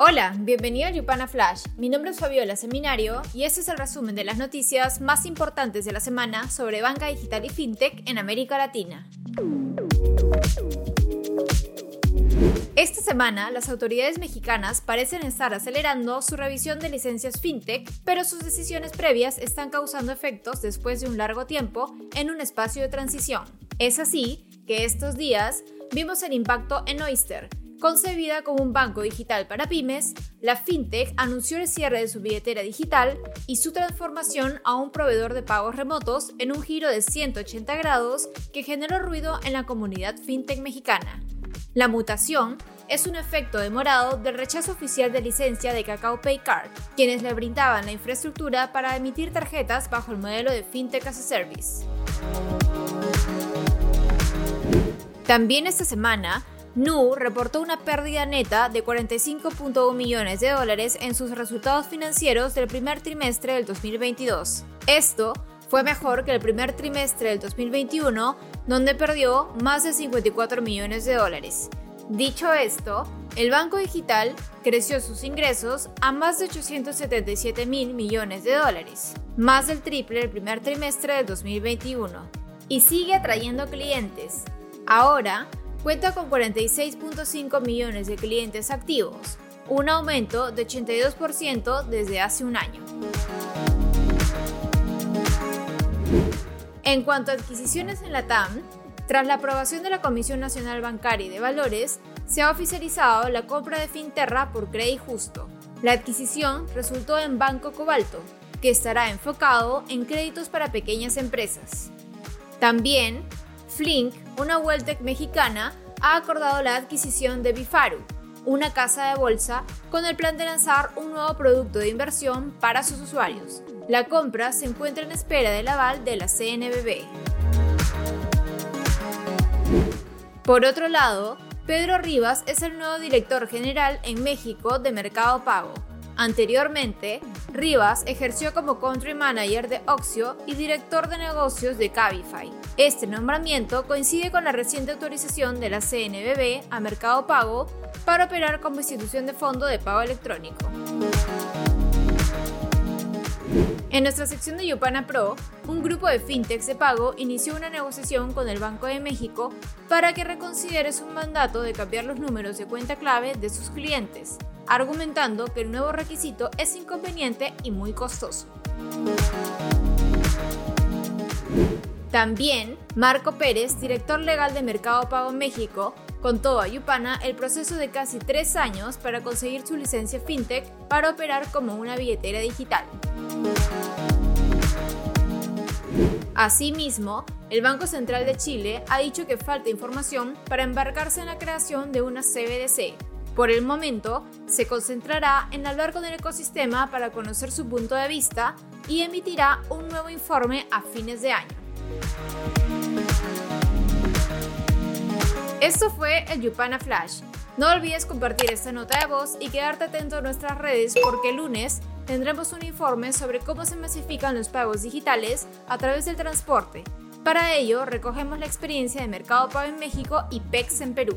Hola, bienvenido a Yupana Flash. Mi nombre es Fabiola Seminario y este es el resumen de las noticias más importantes de la semana sobre banca digital y fintech en América Latina. Esta semana, las autoridades mexicanas parecen estar acelerando su revisión de licencias fintech, pero sus decisiones previas están causando efectos después de un largo tiempo en un espacio de transición. Es así que estos días vimos el impacto en Oyster, Concebida como un banco digital para pymes, la fintech anunció el cierre de su billetera digital y su transformación a un proveedor de pagos remotos en un giro de 180 grados que generó ruido en la comunidad fintech mexicana. La mutación es un efecto demorado del rechazo oficial de licencia de Kakao Pay Card, quienes le brindaban la infraestructura para emitir tarjetas bajo el modelo de Fintech as a Service. También esta semana, Nu reportó una pérdida neta de 45.1 millones de dólares en sus resultados financieros del primer trimestre del 2022. Esto fue mejor que el primer trimestre del 2021, donde perdió más de 54 millones de dólares. Dicho esto, el banco digital creció sus ingresos a más de 877 mil millones de dólares, más del triple el primer trimestre del 2021, y sigue atrayendo clientes. Ahora, cuenta con 46.5 millones de clientes activos, un aumento de 82% desde hace un año. En cuanto a adquisiciones en la TAM, tras la aprobación de la Comisión Nacional Bancaria y de Valores, se ha oficializado la compra de Finterra por Credit Justo. La adquisición resultó en Banco Cobalto, que estará enfocado en créditos para pequeñas empresas. También Flink, una Welltech mexicana, ha acordado la adquisición de Bifaru, una casa de bolsa, con el plan de lanzar un nuevo producto de inversión para sus usuarios. La compra se encuentra en espera del aval de la CNBB. Por otro lado, Pedro Rivas es el nuevo director general en México de Mercado Pago. Anteriormente, Rivas ejerció como country manager de Oxio y director de negocios de Cabify. Este nombramiento coincide con la reciente autorización de la CNBB a Mercado Pago para operar como institución de fondo de pago electrónico. En nuestra sección de Yopana Pro, un grupo de fintechs de pago inició una negociación con el Banco de México para que reconsidere su mandato de cambiar los números de cuenta clave de sus clientes argumentando que el nuevo requisito es inconveniente y muy costoso. También, Marco Pérez, director legal de Mercado Pago México, contó a Yupana el proceso de casi tres años para conseguir su licencia FinTech para operar como una billetera digital. Asimismo, el Banco Central de Chile ha dicho que falta información para embarcarse en la creación de una CBDC, por el momento, se concentrará en hablar con el ecosistema para conocer su punto de vista y emitirá un nuevo informe a fines de año. Esto fue el Yupana Flash. No olvides compartir esta nota de voz y quedarte atento a nuestras redes porque el lunes tendremos un informe sobre cómo se masifican los pagos digitales a través del transporte. Para ello, recogemos la experiencia de Mercado Pago en México y PEX en Perú.